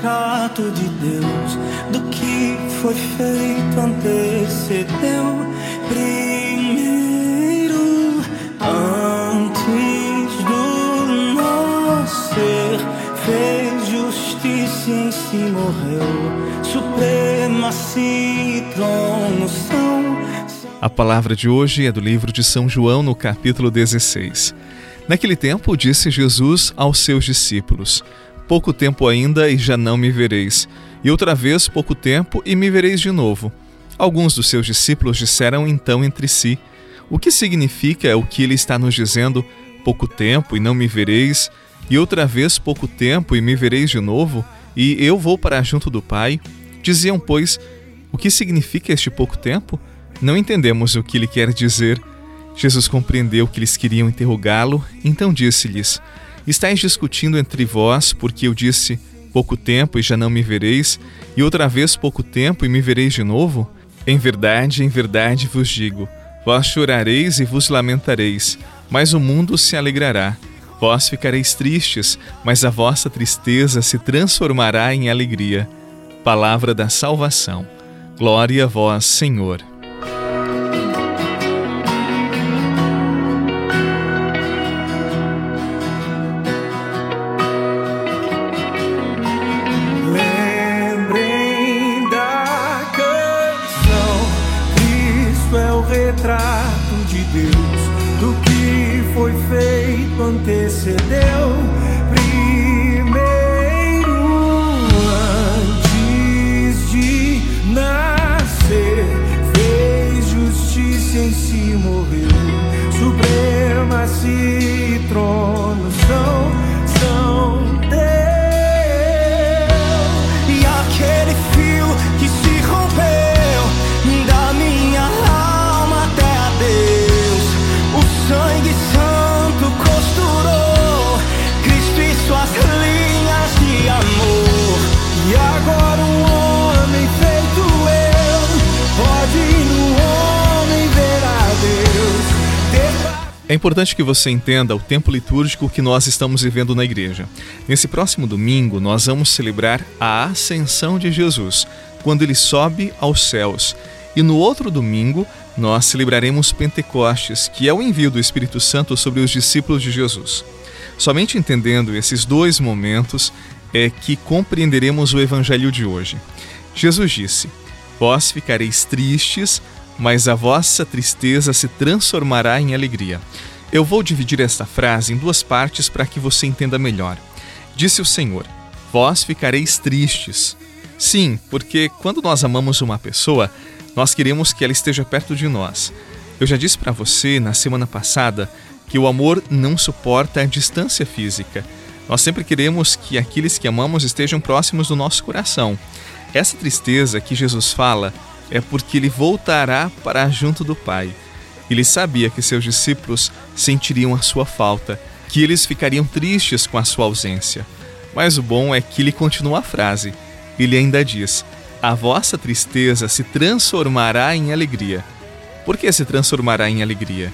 retrato de Deus do que foi feito antecedeu primeiro antes do nascer fez justiça em si morreu supremacia e trono são a palavra de hoje é do livro de São João, no capítulo 16. Naquele tempo, disse Jesus aos seus discípulos: Pouco tempo ainda e já não me vereis, e outra vez pouco tempo e me vereis de novo. Alguns dos seus discípulos disseram então entre si: O que significa o que ele está nos dizendo? Pouco tempo e não me vereis, e outra vez pouco tempo e me vereis de novo, e eu vou para junto do Pai? Diziam, pois, o que significa este pouco tempo? Não entendemos o que ele quer dizer. Jesus compreendeu que eles queriam interrogá-lo, então disse-lhes: Estais discutindo entre vós, porque eu disse: Pouco tempo e já não me vereis, e outra vez pouco tempo e me vereis de novo? Em verdade, em verdade vos digo: Vós chorareis e vos lamentareis, mas o mundo se alegrará. Vós ficareis tristes, mas a vossa tristeza se transformará em alegria. Palavra da salvação. Glória a vós, Senhor. Feito É importante que você entenda o tempo litúrgico que nós estamos vivendo na igreja. Nesse próximo domingo, nós vamos celebrar a ascensão de Jesus, quando ele sobe aos céus. E no outro domingo, nós celebraremos Pentecostes, que é o envio do Espírito Santo sobre os discípulos de Jesus. Somente entendendo esses dois momentos é que compreenderemos o evangelho de hoje. Jesus disse: Vós ficareis tristes, mas a vossa tristeza se transformará em alegria. Eu vou dividir esta frase em duas partes para que você entenda melhor. Disse o Senhor: Vós ficareis tristes. Sim, porque quando nós amamos uma pessoa, nós queremos que ela esteja perto de nós. Eu já disse para você na semana passada que o amor não suporta a distância física. Nós sempre queremos que aqueles que amamos estejam próximos do nosso coração. Essa tristeza que Jesus fala é porque ele voltará para junto do Pai. Ele sabia que seus discípulos sentiriam a sua falta, que eles ficariam tristes com a sua ausência. Mas o bom é que ele continua a frase. Ele ainda diz: A vossa tristeza se transformará em alegria. Por que se transformará em alegria?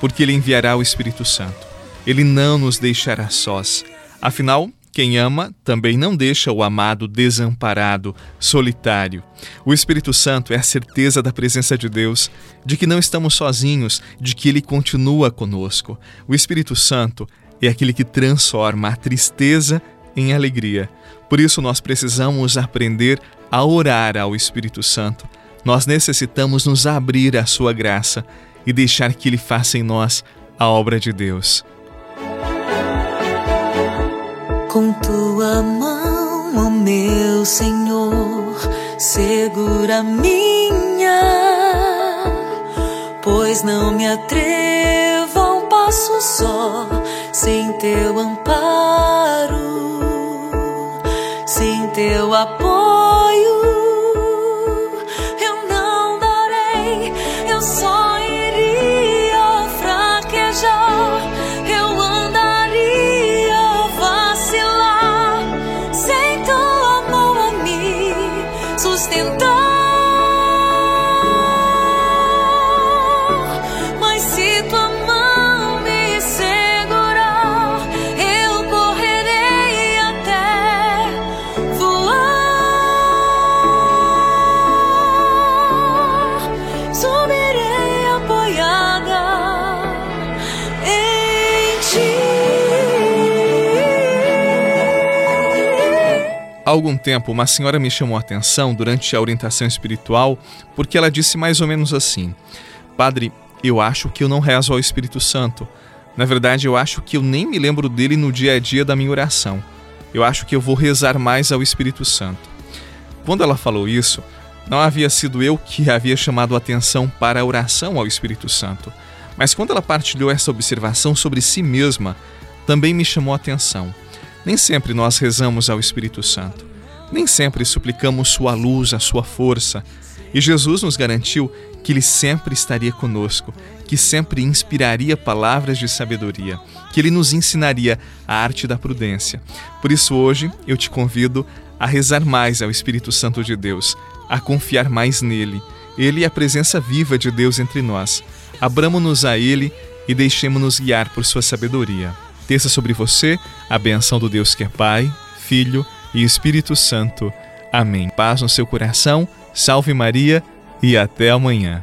Porque ele enviará o Espírito Santo. Ele não nos deixará sós. Afinal, quem ama também não deixa o amado desamparado, solitário. O Espírito Santo é a certeza da presença de Deus, de que não estamos sozinhos, de que Ele continua conosco. O Espírito Santo é aquele que transforma a tristeza em alegria. Por isso, nós precisamos aprender a orar ao Espírito Santo. Nós necessitamos nos abrir à Sua graça e deixar que Ele faça em nós a obra de Deus. Com tua mão, ó meu Senhor, segura minha, pois não me atrevo a um passo só sem teu amparo, sem teu apoio. voar. Algum tempo, uma senhora me chamou a atenção durante a orientação espiritual porque ela disse mais ou menos assim: Padre, eu acho que eu não rezo ao Espírito Santo. Na verdade, eu acho que eu nem me lembro dele no dia a dia da minha oração. Eu acho que eu vou rezar mais ao Espírito Santo. Quando ela falou isso, não havia sido eu que havia chamado a atenção para a oração ao Espírito Santo, mas quando ela partilhou essa observação sobre si mesma, também me chamou a atenção. Nem sempre nós rezamos ao Espírito Santo. Nem sempre suplicamos sua luz, a sua força. E Jesus nos garantiu que ele sempre estaria conosco, que sempre inspiraria palavras de sabedoria, que ele nos ensinaria a arte da prudência. Por isso hoje eu te convido a rezar mais ao Espírito Santo de Deus, a confiar mais nele. Ele é a presença viva de Deus entre nós. Abramo-nos a ele e deixemo-nos guiar por sua sabedoria desça sobre você a benção do Deus que é Pai, Filho e Espírito Santo. Amém. Paz no seu coração, salve Maria e até amanhã.